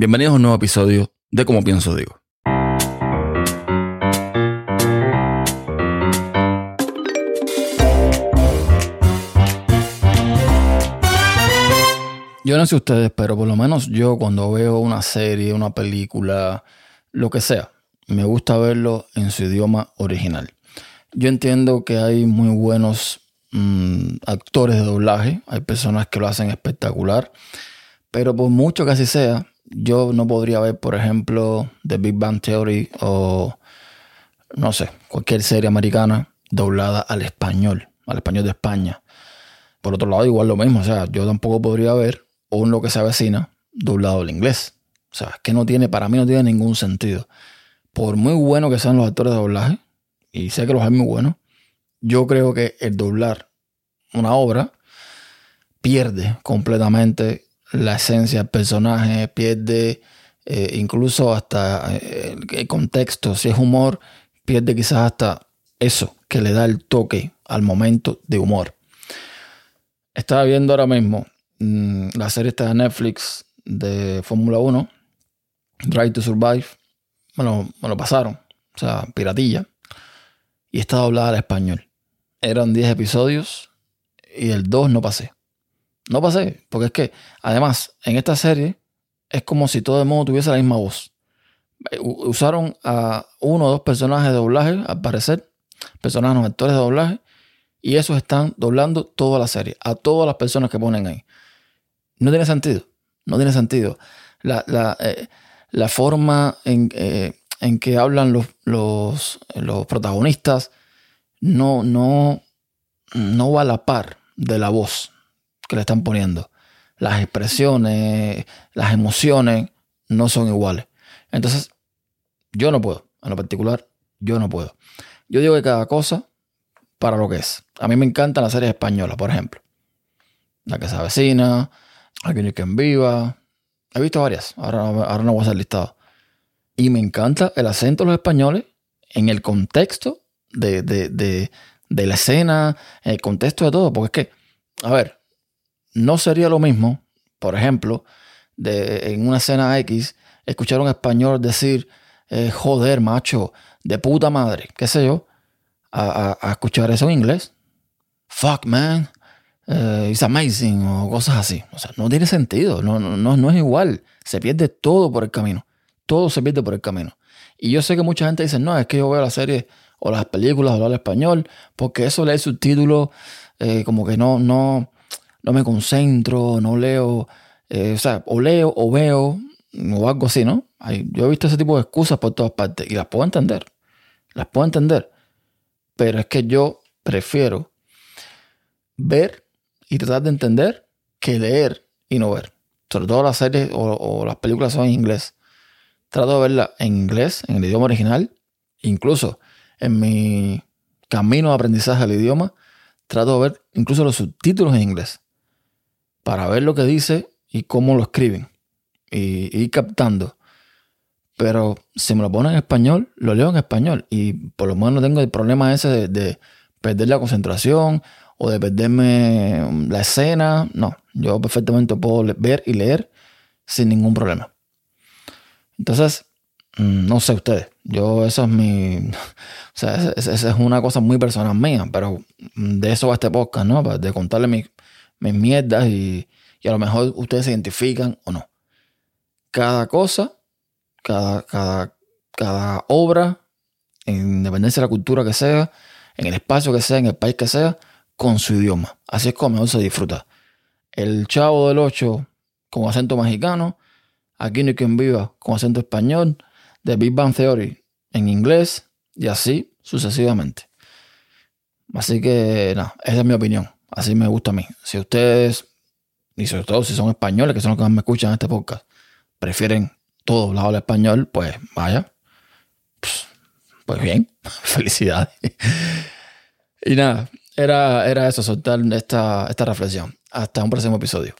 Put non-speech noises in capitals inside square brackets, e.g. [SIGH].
Bienvenidos a un nuevo episodio de Como Pienso Digo. Yo no sé ustedes, pero por lo menos yo cuando veo una serie, una película, lo que sea, me gusta verlo en su idioma original. Yo entiendo que hay muy buenos mm, actores de doblaje, hay personas que lo hacen espectacular, pero por mucho que así sea, yo no podría ver, por ejemplo, The Big Bang Theory o, no sé, cualquier serie americana doblada al español, al español de España. Por otro lado, igual lo mismo, o sea, yo tampoco podría ver o lo que se avecina doblado al inglés. O sea, es que no tiene, para mí no tiene ningún sentido. Por muy bueno que sean los actores de doblaje, y sé que los hay muy buenos, yo creo que el doblar una obra pierde completamente la esencia del personaje, pierde eh, incluso hasta eh, el contexto, si es humor, pierde quizás hasta eso que le da el toque al momento de humor. Estaba viendo ahora mismo Mm, la serie está de Netflix de Fórmula 1, Drive to Survive, me lo, pasaron, o sea, piratilla, y está doblada al español. Eran 10 episodios y el 2 no pasé. No pasé, porque es que, además, en esta serie es como si todo el mundo tuviese la misma voz. Eh, usaron a uno o dos personajes de doblaje, al parecer, personajes, actores de doblaje, y esos están doblando toda la serie, a todas las personas que ponen ahí. No tiene sentido. No tiene sentido. La, la, eh, forma en, eh, en, que hablan los, los, los, protagonistas no, no, no va a la par de la voz que le están poniendo. Las expresiones, las emociones no son iguales. Entonces, yo no puedo. En lo particular, yo no puedo. Yo digo que cada cosa para lo que es. A mí me encantan las series españolas, por ejemplo. La que se avecina, Alguien que en viva. He visto varias. Ahora, ahora no voy a hacer listado. Y me encanta el acento de los españoles en el contexto de, la escena, en el contexto de todo. Porque es que, a ver, no sería lo mismo, por ejemplo, de, en una escena X, escuchar a un español decir, eh, joder, macho, de puta madre, qué sé yo, a, a escuchar eso en inglés. Fuck, man. Eh, it's amazing o cosas así. O sea, no tiene sentido, no, no, no es igual. Se pierde todo por el camino. Todo se pierde por el camino. Y yo sé que mucha gente dice, no, es que yo veo la serie o las películas hablar español, porque eso lee subtítulos, eh, como que no, no, no me concentro, no leo, eh, o sea, o leo o veo, o algo así, ¿no? yo he visto ese tipo de excusas por todas partes y las puedo entender, las puedo entender, pero es que yo prefiero ver y tratar de entender que leer y no ver. Sobre todo las series o, las películas son en inglés. Trato de verla en inglés, en el idioma original. Incluso en mi camino de aprendizaje del idioma, trato de ver incluso los subtítulos en inglés. Para ver lo que dice y cómo lo escriben. Y, ir captando. Pero si me lo ponen en español, lo leo en español. Y por lo menos no tengo el problema ese de, de perder la concentración o de perderme la escena. No, yo perfectamente puedo ver y leer sin ningún problema. Entonces, mm, no sé ustedes, yo eso es mi, [LAUGHS] o sea, esa es una cosa muy personal mía, pero de eso va este podcast, ¿no? De contarle mis, mis mierdas y, y a lo mejor ustedes se identifican o no. Cada cosa, cada, cada, cada obra, en independencia de la cultura que sea, en el espacio que sea, en el país que sea, con su idioma. Así es como mejor se disfruta. El Chavo del 8 con acento mexicano, Aquí no hay quien viva con acento español, The Big Bang Theory en inglés y así sucesivamente. Así que, nada, esa es mi opinión. Así me gusta a mí. Si ustedes, y sobre todo si son españoles, que son los que más me escuchan en este podcast, prefieren todo hablado al español, pues vaya. Pues, bien, [LAUGHS] felicidades. y nada, era, era eso, soltar esta, esta reflexión. Hasta un próximo episodio.